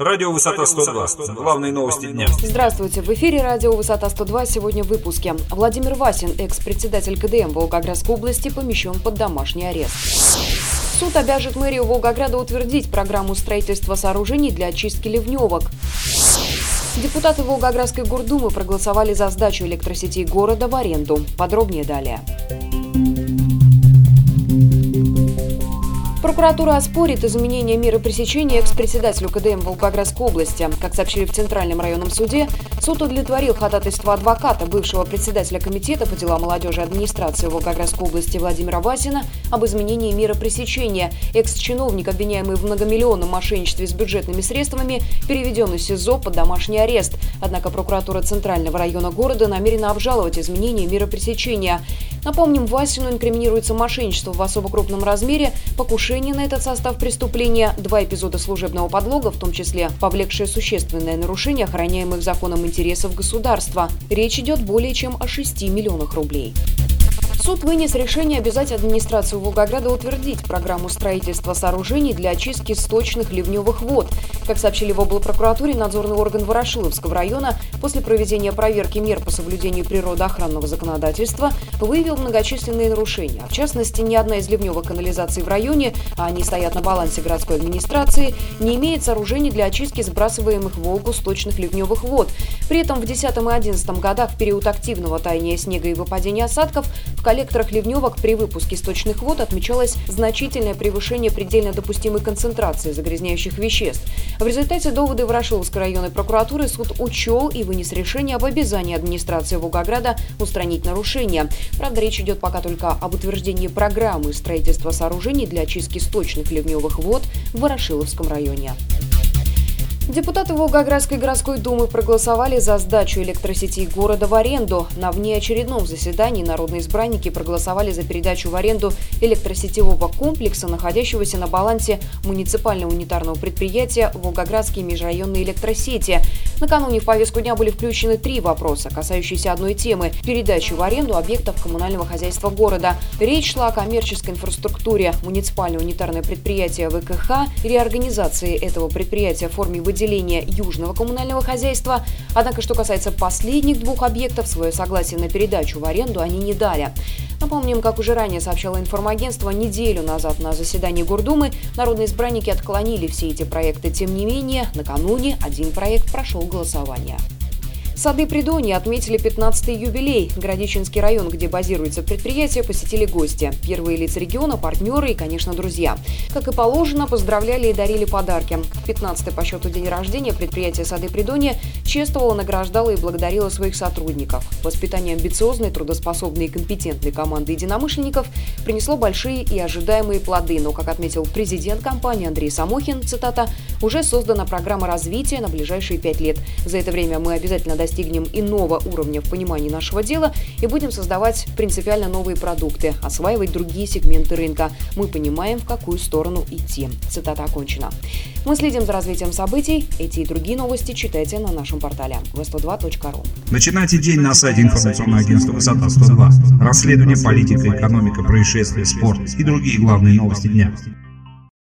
Радио «Высота 102». Главные новости дня. Здравствуйте. В эфире радио «Высота 102». Сегодня в выпуске. Владимир Васин, экс-председатель КДМ Волгоградской области, помещен под домашний арест. Суд обяжет мэрию Волгограда утвердить программу строительства сооружений для очистки ливневок. Депутаты Волгоградской гордумы проголосовали за сдачу электросетей города в аренду. Подробнее далее. Прокуратура оспорит изменение меры пресечения экс-председателю КДМ Волгоградской области. Как сообщили в Центральном районном суде, суд удовлетворил ходатайство адвоката, бывшего председателя Комитета по делам молодежи администрации Волгоградской области Владимира Васина об изменении меры пресечения. Экс-чиновник, обвиняемый в многомиллионном мошенничестве с бюджетными средствами, переведен из СИЗО под домашний арест. Однако прокуратура Центрального района города намерена обжаловать изменение меры пресечения. Напомним, Васину инкриминируется мошенничество в особо крупном размере, покушение на этот состав преступления, два эпизода служебного подлога, в том числе повлекшее существенное нарушение охраняемых законом интересов государства. Речь идет более чем о 6 миллионах рублей. Суд вынес решение обязать администрацию Волгограда утвердить программу строительства сооружений для очистки сточных ливневых вод. Как сообщили в облпрокуратуре, надзорный орган Ворошиловского района после проведения проверки мер по соблюдению природоохранного законодательства выявил многочисленные нарушения. В частности, ни одна из ливневых канализаций в районе, а они стоят на балансе городской администрации, не имеет сооружений для очистки сбрасываемых в Волгу сточных ливневых вод. При этом в 2010 и 2011 годах, в период активного таяния снега и выпадения осадков, в коллекторах ливневок при выпуске сточных вод отмечалось значительное превышение предельно допустимой концентрации загрязняющих веществ. В результате доводы Ворошиловской районной прокуратуры суд учел и вынес решение об обязании администрации Волгограда устранить нарушения. Правда, речь идет пока только об утверждении программы строительства сооружений для очистки сточных ливневых вод в Ворошиловском районе. Депутаты Волгоградской городской думы проголосовали за сдачу электросетей города в аренду. На внеочередном заседании народные избранники проголосовали за передачу в аренду электросетевого комплекса, находящегося на балансе муниципального унитарного предприятия «Волгоградские межрайонные электросети». Накануне в повестку дня были включены три вопроса, касающиеся одной темы – передачи в аренду объектов коммунального хозяйства города. Речь шла о коммерческой инфраструктуре муниципального унитарное предприятие ВКХ, реорганизации этого предприятия в форме выделения Южного коммунального хозяйства. Однако, что касается последних двух объектов, свое согласие на передачу в аренду они не дали. Напомним, как уже ранее сообщало информагентство, неделю назад на заседании Гордумы народные избранники отклонили все эти проекты. Тем не менее, накануне один проект прошел głosowania. Сады Придонья отметили 15-й юбилей. Городищенский район, где базируется предприятие, посетили гости. Первые лица региона, партнеры и, конечно, друзья. Как и положено, поздравляли и дарили подарки. 15-й по счету день рождения предприятие Сады Придонья чествовало, награждало и благодарило своих сотрудников. Воспитание амбициозной, трудоспособной и компетентной команды единомышленников принесло большие и ожидаемые плоды. Но, как отметил президент компании Андрей Самохин, цитата, «уже создана программа развития на ближайшие пять лет. За это время мы обязательно достигнем достигнем иного уровня в понимании нашего дела и будем создавать принципиально новые продукты, осваивать другие сегменты рынка. Мы понимаем, в какую сторону идти. Цитата окончена. Мы следим за развитием событий. Эти и другие новости читайте на нашем портале v102.ru. Начинайте день на сайте информационного агентства «Высота 102». Расследование, политика, экономика, происшествия, спорт и другие главные новости дня.